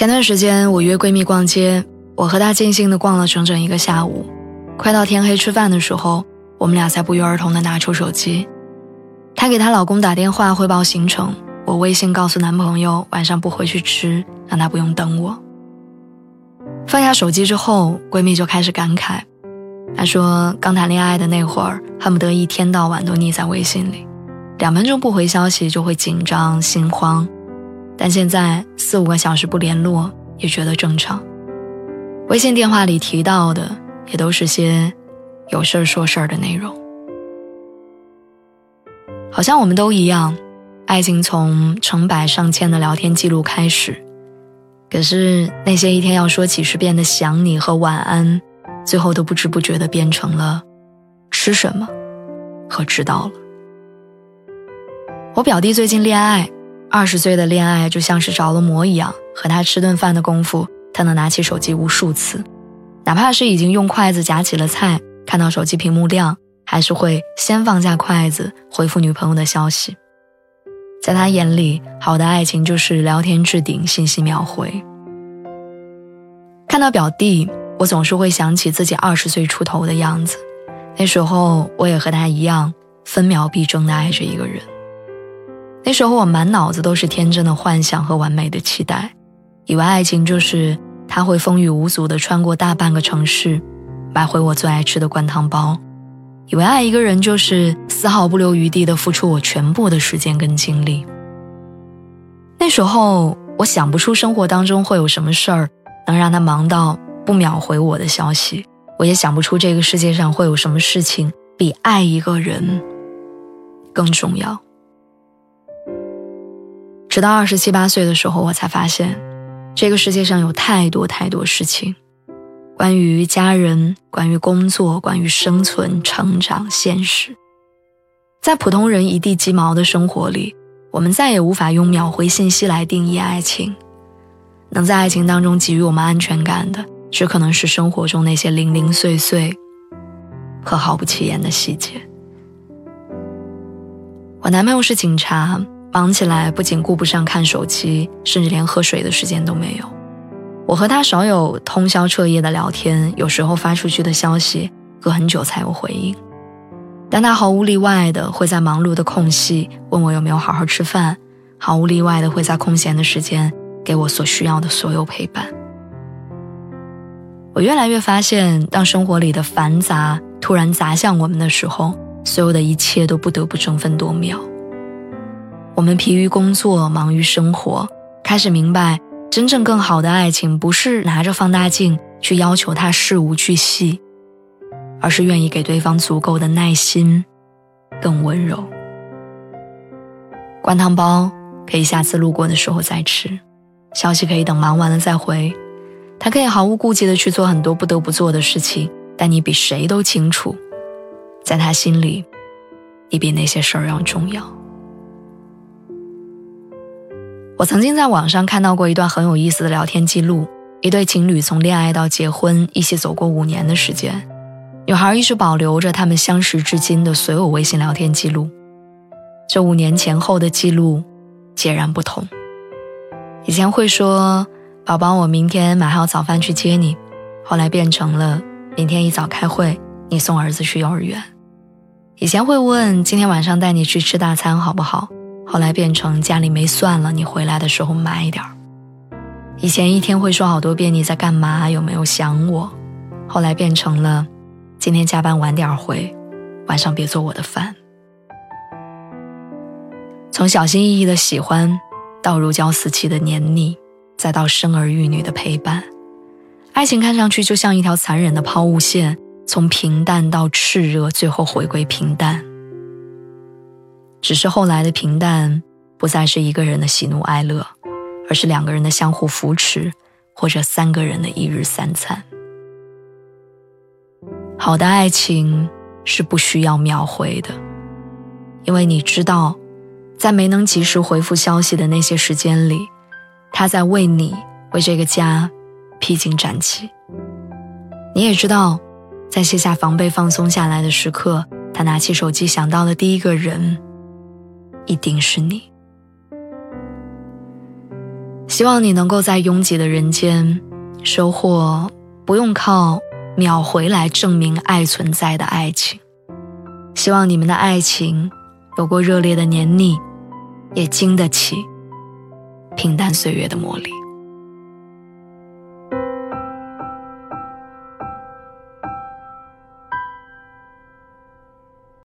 前段时间我约闺蜜逛街，我和她尽兴的逛了整整一个下午。快到天黑吃饭的时候，我们俩才不约而同的拿出手机。她给她老公打电话汇报行程，我微信告诉男朋友晚上不回去吃，让他不用等我。放下手机之后，闺蜜就开始感慨，她说刚谈恋爱的那会儿，恨不得一天到晚都腻在微信里，两分钟不回消息就会紧张心慌。但现在四五个小时不联络也觉得正常。微信电话里提到的也都是些有事儿说事儿的内容。好像我们都一样，爱情从成百上千的聊天记录开始，可是那些一天要说几十遍的想你和晚安，最后都不知不觉的变成了吃什么和知道了。我表弟最近恋爱。二十岁的恋爱就像是着了魔一样，和他吃顿饭的功夫，他能拿起手机无数次，哪怕是已经用筷子夹起了菜，看到手机屏幕亮，还是会先放下筷子回复女朋友的消息。在他眼里，好的爱情就是聊天置顶，信息秒回。看到表弟，我总是会想起自己二十岁出头的样子，那时候我也和他一样，分秒必争的爱着一个人。那时候我满脑子都是天真的幻想和完美的期待，以为爱情就是他会风雨无阻地穿过大半个城市，买回我最爱吃的灌汤包，以为爱一个人就是丝毫不留余地地付出我全部的时间跟精力。那时候我想不出生活当中会有什么事儿能让他忙到不秒回我的消息，我也想不出这个世界上会有什么事情比爱一个人更重要。直到二十七八岁的时候，我才发现，这个世界上有太多太多事情，关于家人，关于工作，关于生存、成长、现实。在普通人一地鸡毛的生活里，我们再也无法用秒回信息来定义爱情。能在爱情当中给予我们安全感的，只可能是生活中那些零零碎碎和毫不起眼的细节。我男朋友是警察。忙起来，不仅顾不上看手机，甚至连喝水的时间都没有。我和他少有通宵彻夜的聊天，有时候发出去的消息隔很久才有回应。但他毫无例外的会在忙碌的空隙问我有没有好好吃饭，毫无例外的会在空闲的时间给我所需要的所有陪伴。我越来越发现，当生活里的繁杂突然砸向我们的时候，所有的一切都不得不争分夺秒。我们疲于工作，忙于生活，开始明白，真正更好的爱情不是拿着放大镜去要求他事无巨细，而是愿意给对方足够的耐心，更温柔。灌汤包可以下次路过的时候再吃，消息可以等忙完了再回，他可以毫无顾忌的去做很多不得不做的事情，但你比谁都清楚，在他心里，你比那些事儿要重要。我曾经在网上看到过一段很有意思的聊天记录，一对情侣从恋爱到结婚，一起走过五年的时间，女孩一直保留着他们相识至今的所有微信聊天记录。这五年前后的记录截然不同，以前会说“宝宝，我明天买好早饭去接你”，后来变成了“明天一早开会，你送儿子去幼儿园”。以前会问“今天晚上带你去吃大餐好不好”。后来变成家里没蒜了，你回来的时候买一点儿。以前一天会说好多遍你在干嘛，有没有想我？后来变成了今天加班晚点回，晚上别做我的饭。从小心翼翼的喜欢，到如胶似漆的黏腻，再到生儿育女的陪伴，爱情看上去就像一条残忍的抛物线，从平淡到炽热，最后回归平淡。只是后来的平淡，不再是一个人的喜怒哀乐，而是两个人的相互扶持，或者三个人的一日三餐。好的爱情是不需要秒回的，因为你知道，在没能及时回复消息的那些时间里，他在为你、为这个家披荆斩棘。你也知道，在卸下防备、放松下来的时刻，他拿起手机想到的第一个人，一定是你。希望你能够在拥挤的人间收获不用靠秒回来证明爱存在的爱情。希望你们的爱情有过热烈的黏腻，也经得起平淡岁月的磨砺。